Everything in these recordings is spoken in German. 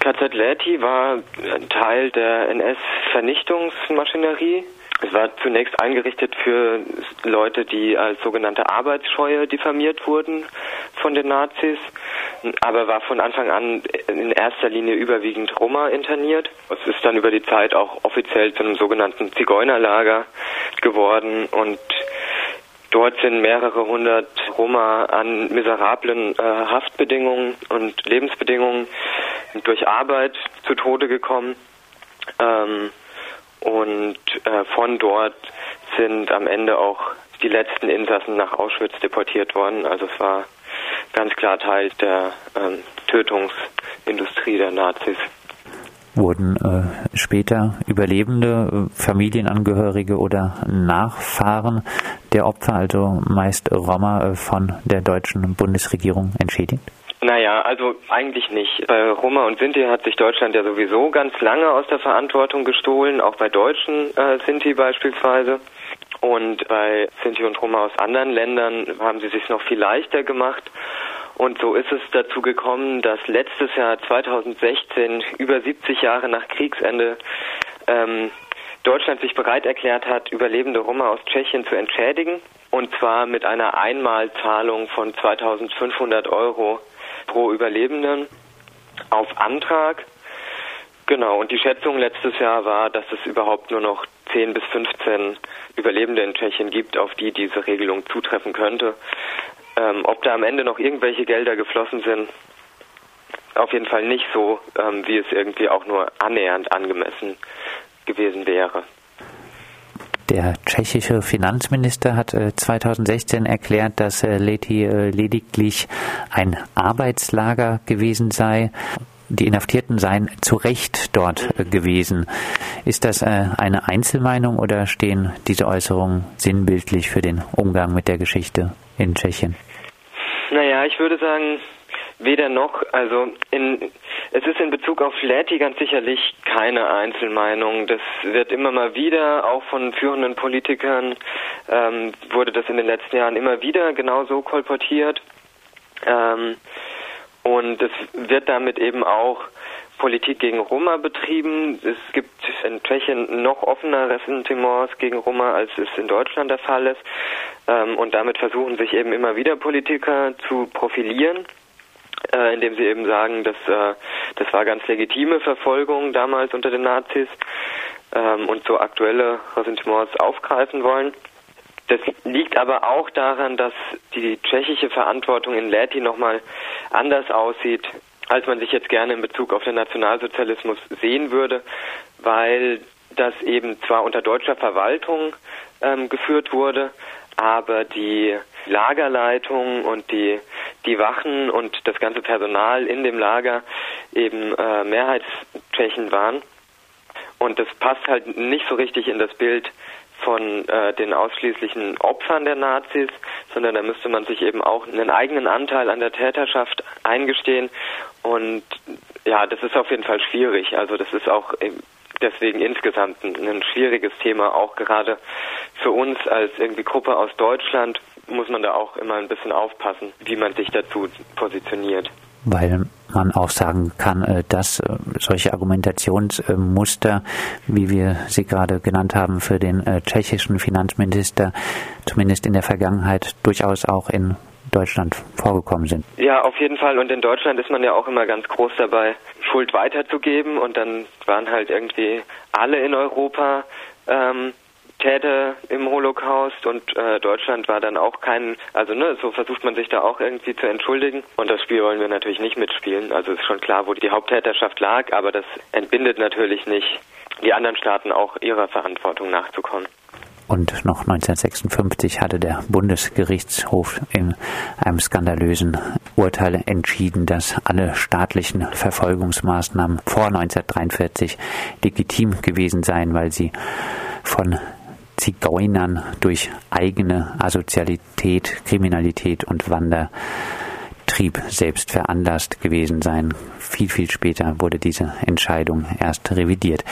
KZ Leti war Teil der NS-Vernichtungsmaschinerie. Es war zunächst eingerichtet für Leute, die als sogenannte Arbeitsscheue diffamiert wurden von den Nazis, aber war von Anfang an in erster Linie überwiegend Roma interniert. Es ist dann über die Zeit auch offiziell zu einem sogenannten Zigeunerlager geworden und Dort sind mehrere hundert Roma an miserablen äh, Haftbedingungen und Lebensbedingungen durch Arbeit zu Tode gekommen. Ähm, und äh, von dort sind am Ende auch die letzten Insassen nach Auschwitz deportiert worden. Also es war ganz klar Teil der ähm, Tötungsindustrie der Nazis wurden äh, später Überlebende, äh, Familienangehörige oder Nachfahren der Opfer, also meist Roma, äh, von der deutschen Bundesregierung entschädigt? Naja, also eigentlich nicht. Bei Roma und Sinti hat sich Deutschland ja sowieso ganz lange aus der Verantwortung gestohlen, auch bei deutschen äh, Sinti beispielsweise. Und bei Sinti und Roma aus anderen Ländern haben sie sich noch viel leichter gemacht. Und so ist es dazu gekommen, dass letztes Jahr 2016, über 70 Jahre nach Kriegsende, ähm, Deutschland sich bereit erklärt hat, überlebende Roma aus Tschechien zu entschädigen. Und zwar mit einer Einmalzahlung von 2500 Euro pro Überlebenden auf Antrag. Genau, und die Schätzung letztes Jahr war, dass es überhaupt nur noch 10 bis 15 Überlebende in Tschechien gibt, auf die diese Regelung zutreffen könnte. Ähm, ob da am Ende noch irgendwelche Gelder geflossen sind, auf jeden Fall nicht so, ähm, wie es irgendwie auch nur annähernd angemessen gewesen wäre. Der tschechische Finanzminister hat 2016 äh, erklärt, dass äh, Leti äh, lediglich ein Arbeitslager gewesen sei. Die Inhaftierten seien zu Recht dort gewesen. Ist das eine Einzelmeinung oder stehen diese Äußerungen sinnbildlich für den Umgang mit der Geschichte in Tschechien? Naja, ich würde sagen, weder noch. Also in, Bezug auf Läti ganz sicherlich keine Einzelmeinung. Das wird immer mal wieder, auch von führenden Politikern, ähm, wurde das in den letzten Jahren immer wieder genauso kolportiert. Ähm, und es wird damit eben auch Politik gegen Roma betrieben. Es gibt in Tschechien noch offener Ressentiments gegen Roma, als es in Deutschland der Fall ist. Ähm, und damit versuchen sich eben immer wieder Politiker zu profilieren, äh, indem sie eben sagen, dass äh, das war ganz legitime Verfolgung damals unter den Nazis ähm, und so aktuelle Ressentiments aufgreifen wollen. Das liegt aber auch daran, dass die tschechische Verantwortung in Läti nochmal anders aussieht als man sich jetzt gerne in Bezug auf den Nationalsozialismus sehen würde, weil das eben zwar unter deutscher Verwaltung ähm, geführt wurde, aber die Lagerleitung und die, die Wachen und das ganze Personal in dem Lager eben äh, Mehrheitstschechen waren. Und das passt halt nicht so richtig in das Bild von äh, den ausschließlichen Opfern der Nazis, sondern da müsste man sich eben auch einen eigenen Anteil an der Täterschaft eingestehen. Und ja, das ist auf jeden Fall schwierig. Also das ist auch deswegen insgesamt ein, ein schwieriges Thema, auch gerade für uns als irgendwie Gruppe aus Deutschland muss man da auch immer ein bisschen aufpassen, wie man sich dazu positioniert weil man auch sagen kann, äh, dass äh, solche Argumentationsmuster, wie wir sie gerade genannt haben, für den äh, tschechischen Finanzminister zumindest in der Vergangenheit durchaus auch in Deutschland vorgekommen sind. Ja, auf jeden Fall. Und in Deutschland ist man ja auch immer ganz groß dabei, Schuld weiterzugeben. Und dann waren halt irgendwie alle in Europa ähm, Täter im Holocaust und äh, Deutschland war dann auch kein, also ne, so versucht man sich da auch irgendwie zu entschuldigen und das Spiel wollen wir natürlich nicht mitspielen. Also ist schon klar, wo die Haupttäterschaft lag, aber das entbindet natürlich nicht die anderen Staaten auch ihrer Verantwortung nachzukommen. Und noch 1956 hatte der Bundesgerichtshof in einem skandalösen Urteil entschieden, dass alle staatlichen Verfolgungsmaßnahmen vor 1943 legitim gewesen seien, weil sie von Zigeunern durch eigene Asozialität, Kriminalität und Wandertrieb selbst veranlasst gewesen sein. Viel, viel später wurde diese Entscheidung erst revidiert.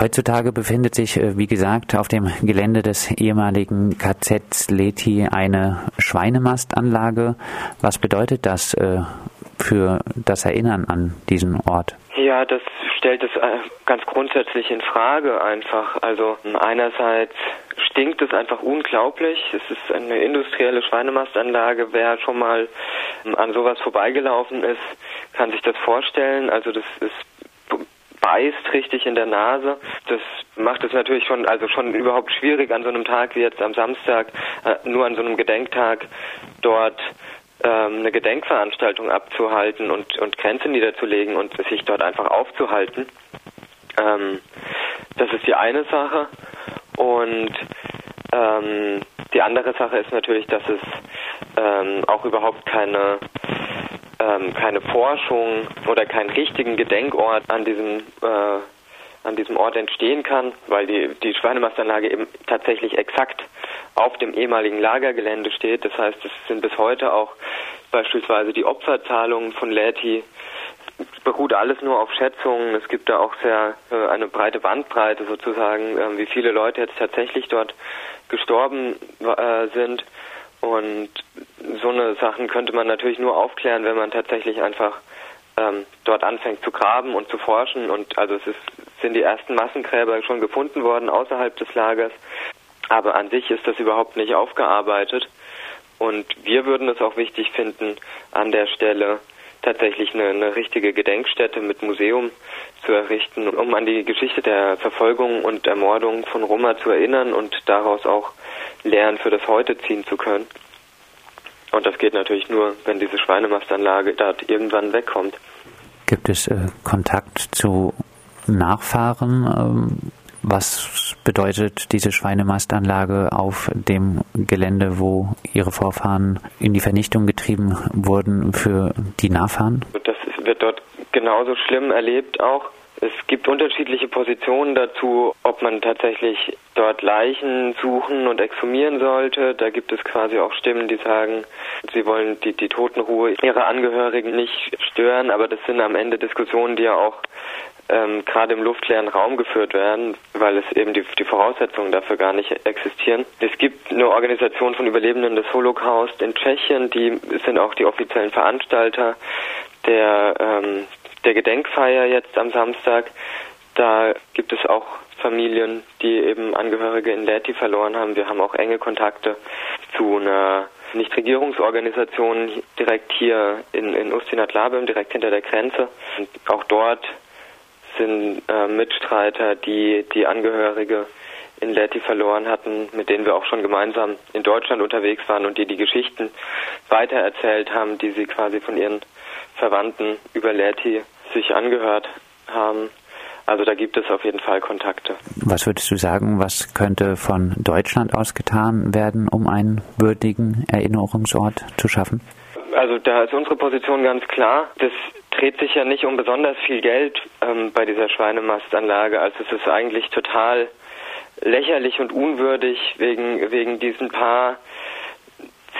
Heutzutage befindet sich, äh, wie gesagt, auf dem Gelände des ehemaligen KZ Leti eine Schweinemastanlage. Was bedeutet das äh, für das Erinnern an diesen Ort? Ja, das es äh, ganz grundsätzlich in Frage einfach. Also einerseits stinkt es einfach unglaublich. Es ist eine industrielle Schweinemastanlage. Wer schon mal an sowas vorbeigelaufen ist, kann sich das vorstellen. Also das ist beißt richtig in der Nase. Das macht es natürlich schon, also schon überhaupt schwierig an so einem Tag wie jetzt am Samstag, äh, nur an so einem Gedenktag dort ähm, eine Gedenkveranstaltung abzuhalten und, und Grenzen niederzulegen und sich dort einfach aufzuhalten. Ähm, das ist die eine Sache. Und ähm, die andere Sache ist natürlich, dass es ähm, auch überhaupt keine ähm, keine Forschung oder keinen richtigen Gedenkort an diesem äh, an diesem Ort entstehen kann, weil die, die Schweinemastanlage eben tatsächlich exakt auf dem ehemaligen Lagergelände steht. Das heißt, es sind bis heute auch beispielsweise die Opferzahlungen von Läti beruht alles nur auf Schätzungen. Es gibt da auch sehr äh, eine breite Bandbreite sozusagen, äh, wie viele Leute jetzt tatsächlich dort gestorben äh, sind. Und so eine Sachen könnte man natürlich nur aufklären, wenn man tatsächlich einfach ähm, dort anfängt zu graben und zu forschen. Und also es ist, sind die ersten Massengräber schon gefunden worden außerhalb des Lagers. Aber an sich ist das überhaupt nicht aufgearbeitet. Und wir würden es auch wichtig finden, an der Stelle tatsächlich eine, eine richtige Gedenkstätte mit Museum zu errichten, um an die Geschichte der Verfolgung und Ermordung von Roma zu erinnern und daraus auch Lehren für das Heute ziehen zu können. Und das geht natürlich nur, wenn diese Schweinemastanlage dort irgendwann wegkommt. Gibt es äh, Kontakt zu Nachfahren? Ähm, was bedeutet diese Schweinemastanlage auf dem Gelände, wo Ihre Vorfahren in die Vernichtung getrieben wurden, für die Nachfahren? Das wird dort genauso schlimm erlebt auch. Es gibt unterschiedliche Positionen dazu, ob man tatsächlich dort Leichen suchen und exhumieren sollte. Da gibt es quasi auch Stimmen, die sagen, sie wollen die, die Totenruhe ihrer Angehörigen nicht stören, aber das sind am Ende Diskussionen, die ja auch ähm, gerade im luftleeren Raum geführt werden, weil es eben die, die Voraussetzungen dafür gar nicht existieren. Es gibt eine Organisation von Überlebenden des Holocaust in Tschechien, die sind auch die offiziellen Veranstalter der ähm, der Gedenkfeier jetzt am Samstag, da gibt es auch Familien, die eben Angehörige in Leti verloren haben. Wir haben auch enge Kontakte zu einer Nichtregierungsorganisation direkt hier in, in Ustinat-Labem, direkt hinter der Grenze. Und auch dort sind äh, Mitstreiter, die die Angehörige in Leti verloren hatten, mit denen wir auch schon gemeinsam in Deutschland unterwegs waren und die die Geschichten weitererzählt haben, die sie quasi von ihren Verwandten über Leti sich angehört haben. Also da gibt es auf jeden Fall Kontakte. Was würdest du sagen, was könnte von Deutschland aus getan werden, um einen würdigen Erinnerungsort zu schaffen? Also da ist unsere Position ganz klar. Das dreht sich ja nicht um besonders viel Geld ähm, bei dieser Schweinemastanlage. Also es ist eigentlich total lächerlich und unwürdig wegen, wegen diesen paar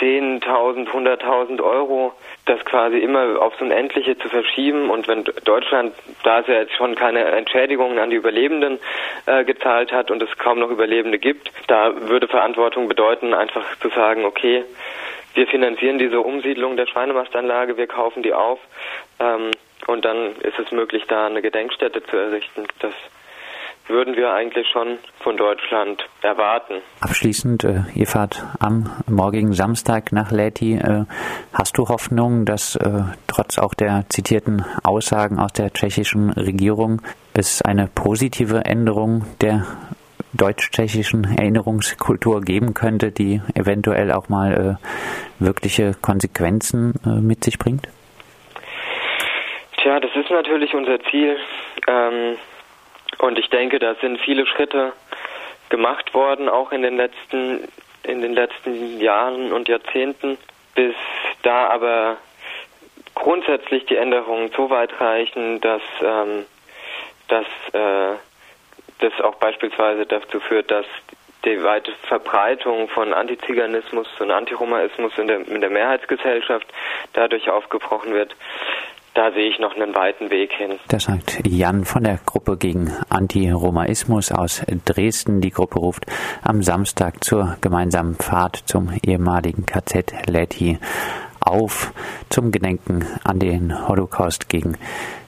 10.000, 100.000 Euro, das quasi immer aufs Unendliche zu verschieben. Und wenn Deutschland, da es ja jetzt schon keine Entschädigungen an die Überlebenden äh, gezahlt hat und es kaum noch Überlebende gibt, da würde Verantwortung bedeuten, einfach zu sagen, okay, wir finanzieren diese Umsiedlung der Schweinemastanlage, wir kaufen die auf ähm, und dann ist es möglich, da eine Gedenkstätte zu errichten. Das würden wir eigentlich schon von Deutschland erwarten. Abschließend, äh, ihr fahrt am morgigen Samstag nach Leti. Äh, hast du Hoffnung, dass äh, trotz auch der zitierten Aussagen aus der tschechischen Regierung es eine positive Änderung der deutsch-tschechischen Erinnerungskultur geben könnte, die eventuell auch mal äh, wirkliche Konsequenzen äh, mit sich bringt? Tja, das ist natürlich unser Ziel. Ähm, und ich denke, da sind viele Schritte gemacht worden, auch in den letzten, in den letzten Jahren und Jahrzehnten, bis da aber grundsätzlich die Änderungen so weit reichen, dass, ähm, dass äh, das auch beispielsweise dazu führt, dass die weite Verbreitung von Antiziganismus und Antiromaismus in der, in der Mehrheitsgesellschaft dadurch aufgebrochen wird. Da sehe ich noch einen weiten Weg hin. Das sagt Jan von der Gruppe gegen Antiromaismus aus Dresden. Die Gruppe ruft am Samstag zur gemeinsamen Fahrt zum ehemaligen KZ Leti auf zum Gedenken an den Holocaust gegen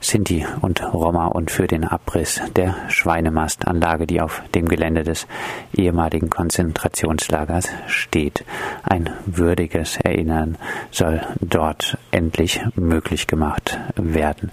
Sinti und Roma und für den Abriss der Schweinemastanlage, die auf dem Gelände des ehemaligen Konzentrationslagers steht. Ein würdiges Erinnern soll dort endlich möglich gemacht werden.